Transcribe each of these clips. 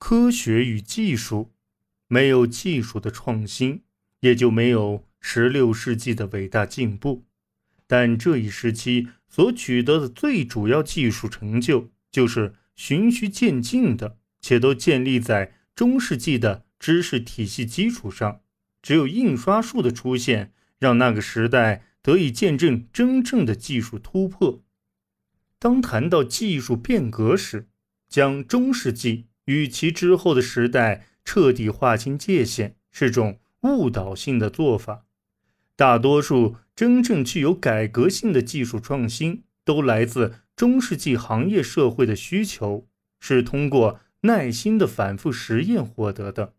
科学与技术，没有技术的创新，也就没有十六世纪的伟大进步。但这一时期所取得的最主要技术成就，就是循序渐进的，且都建立在中世纪的知识体系基础上。只有印刷术的出现，让那个时代得以见证真正的技术突破。当谈到技术变革时，将中世纪与其之后的时代彻底划清界限，是种误导性的做法。大多数真正具有改革性的技术创新，都来自中世纪行业社会的需求，是通过耐心的反复实验获得的。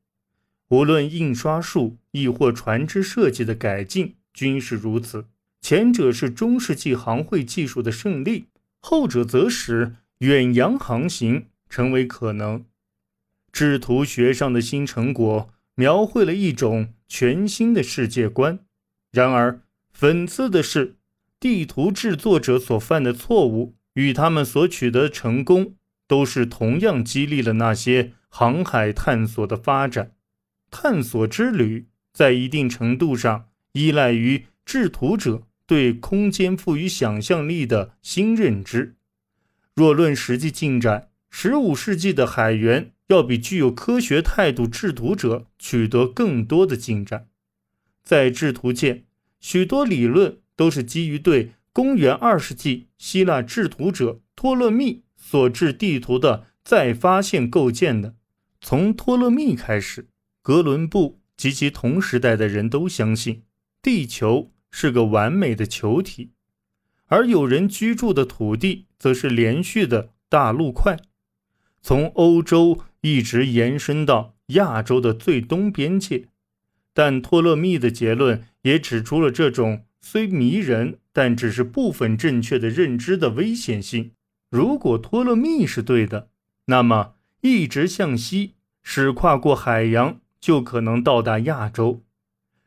无论印刷术亦或船只设计的改进，均是如此。前者是中世纪行会技术的胜利，后者则使远洋航行成为可能。制图学上的新成果，描绘了一种全新的世界观。然而，讽刺的是，地图制作者所犯的错误与他们所取得的成功，都是同样激励了那些航海探索的发展。探索之旅在一定程度上依赖于制图者对空间赋予想象力的新认知。若论实际进展，十五世纪的海员要比具有科学态度制图者取得更多的进展。在制图界，许多理论都是基于对公元二世纪希腊制图者托勒密所制地图的再发现构建的。从托勒密开始，哥伦布及其同时代的人都相信地球是个完美的球体，而有人居住的土地则是连续的大陆块，从欧洲一直延伸到亚洲的最东边界。但托勒密的结论也指出了这种虽迷人但只是部分正确的认知的危险性。如果托勒密是对的，那么一直向西，驶跨过海洋，就可能到达亚洲。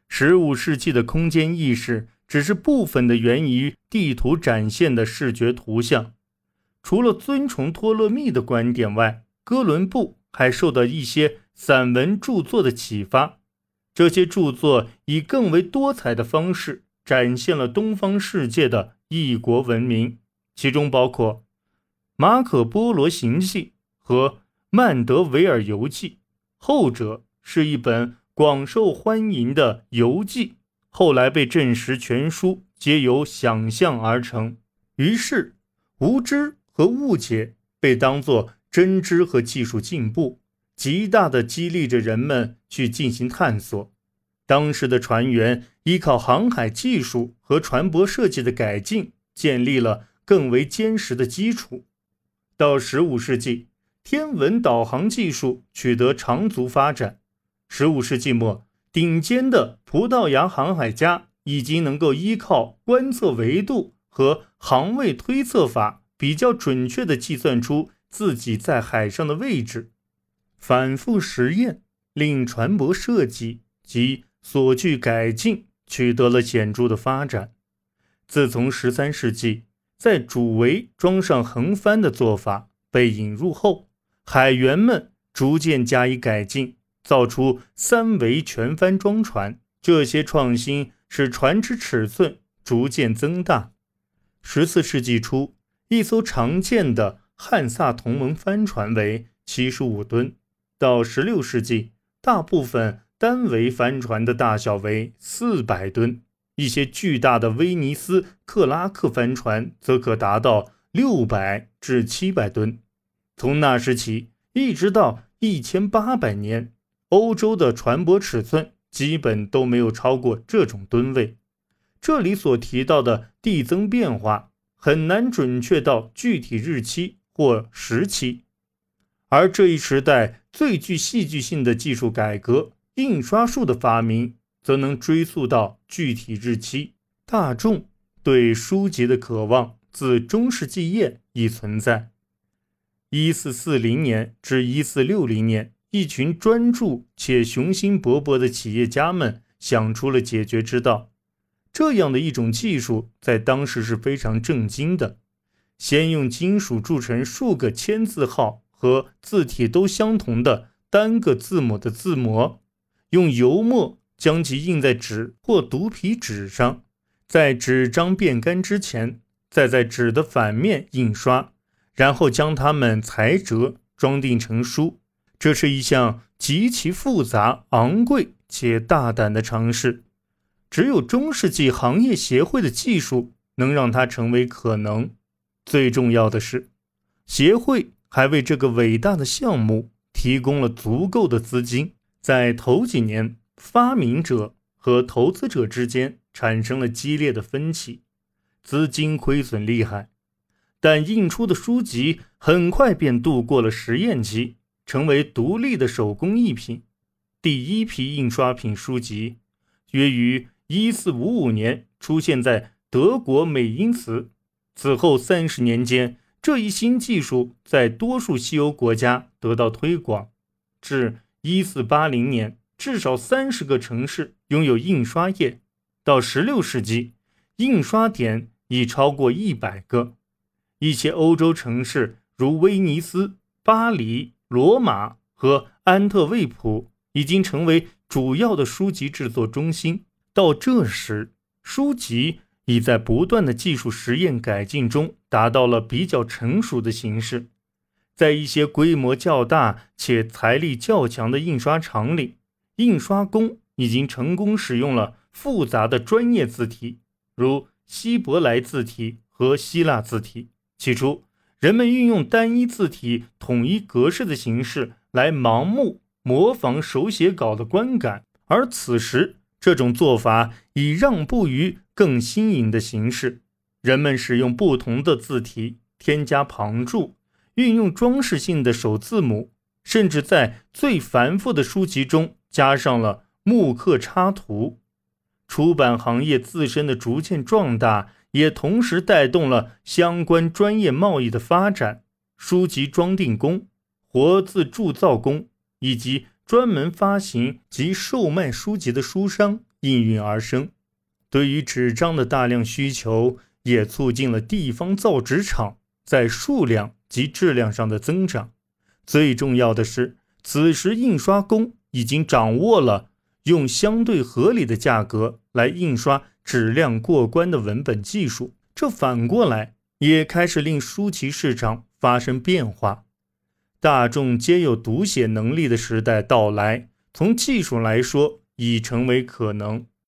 十五世纪的空间意识只是部分的源于地图展现的视觉图像。除了尊崇托勒密的观点外，哥伦布还受到一些散文著作的启发。这些著作以更为多彩的方式展现了东方世界的异国文明，其中包括《马可波罗行记》和《曼德维尔游记》，后者是一本广受欢迎的游记，后来被证实全书皆由想象而成。于是，无知和误解被当作真知和技术进步。极大的激励着人们去进行探索。当时的船员依靠航海技术和船舶设计的改进，建立了更为坚实的基础。到15世纪，天文导航技术取得长足发展。15世纪末，顶尖的葡萄牙航海家已经能够依靠观测维度和航位推测法，比较准确地计算出自己在海上的位置。反复实验令船舶设计及所具改进取得了显著的发展。自从十三世纪在主桅装上横帆的做法被引入后，海员们逐渐加以改进，造出三桅全帆装船。这些创新使船只尺寸逐渐增大。十四世纪初，一艘常见的汉萨同盟帆船为七十五吨。到十六世纪，大部分单桅帆船的大小为四百吨，一些巨大的威尼斯克拉克帆船则可达到六百至七百吨。从那时起，一直到一千八百年，欧洲的船舶尺寸基本都没有超过这种吨位。这里所提到的递增变化很难准确到具体日期或时期。而这一时代最具戏剧性的技术改革——印刷术的发明，则能追溯到具体日期。大众对书籍的渴望自中世纪业已存在。一四四零年至一四六零年，一群专注且雄心勃勃的企业家们想出了解决之道。这样的一种技术在当时是非常震惊的：先用金属铸成数个千字号。和字体都相同的单个字母的字模，用油墨将其印在纸或毒皮纸上，在纸张变干之前，再在纸的反面印刷，然后将它们裁折装订成书。这是一项极其复杂、昂贵且大胆的尝试。只有中世纪行业协会的技术能让它成为可能。最重要的是，协会还为这个伟大的项目提供了足够的资金。在头几年，发明者和投资者之间产生了激烈的分歧，资金亏损厉害。但印出的书籍很快便度过了实验期，成为独立的手工艺品。第一批印刷品书籍约于1455年出现在德国美因茨。此后三十年间，这一新技术在多数西欧国家得到推广。至一四八零年，至少三十个城市拥有印刷业；到十六世纪，印刷点已超过一百个。一些欧洲城市，如威尼斯、巴黎、罗马和安特卫普，已经成为主要的书籍制作中心。到这时，书籍。已在不断的技术实验改进中达到了比较成熟的形式，在一些规模较大且财力较强的印刷厂里，印刷工已经成功使用了复杂的专业字体，如希伯来字体和希腊字体。起初，人们运用单一字体统一格式的形式来盲目模仿手写稿的观感，而此时。这种做法已让步于更新颖的形式。人们使用不同的字体，添加旁注，运用装饰性的首字母，甚至在最繁复的书籍中加上了木刻插图。出版行业自身的逐渐壮大，也同时带动了相关专业贸易的发展。书籍装订工、活字铸造工以及。专门发行及售卖书籍的书商应运而生，对于纸张的大量需求，也促进了地方造纸厂在数量及质量上的增长。最重要的是，此时印刷工已经掌握了用相对合理的价格来印刷质量过关的文本技术，这反过来也开始令书籍市场发生变化。大众皆有读写能力的时代到来，从技术来说已成为可能。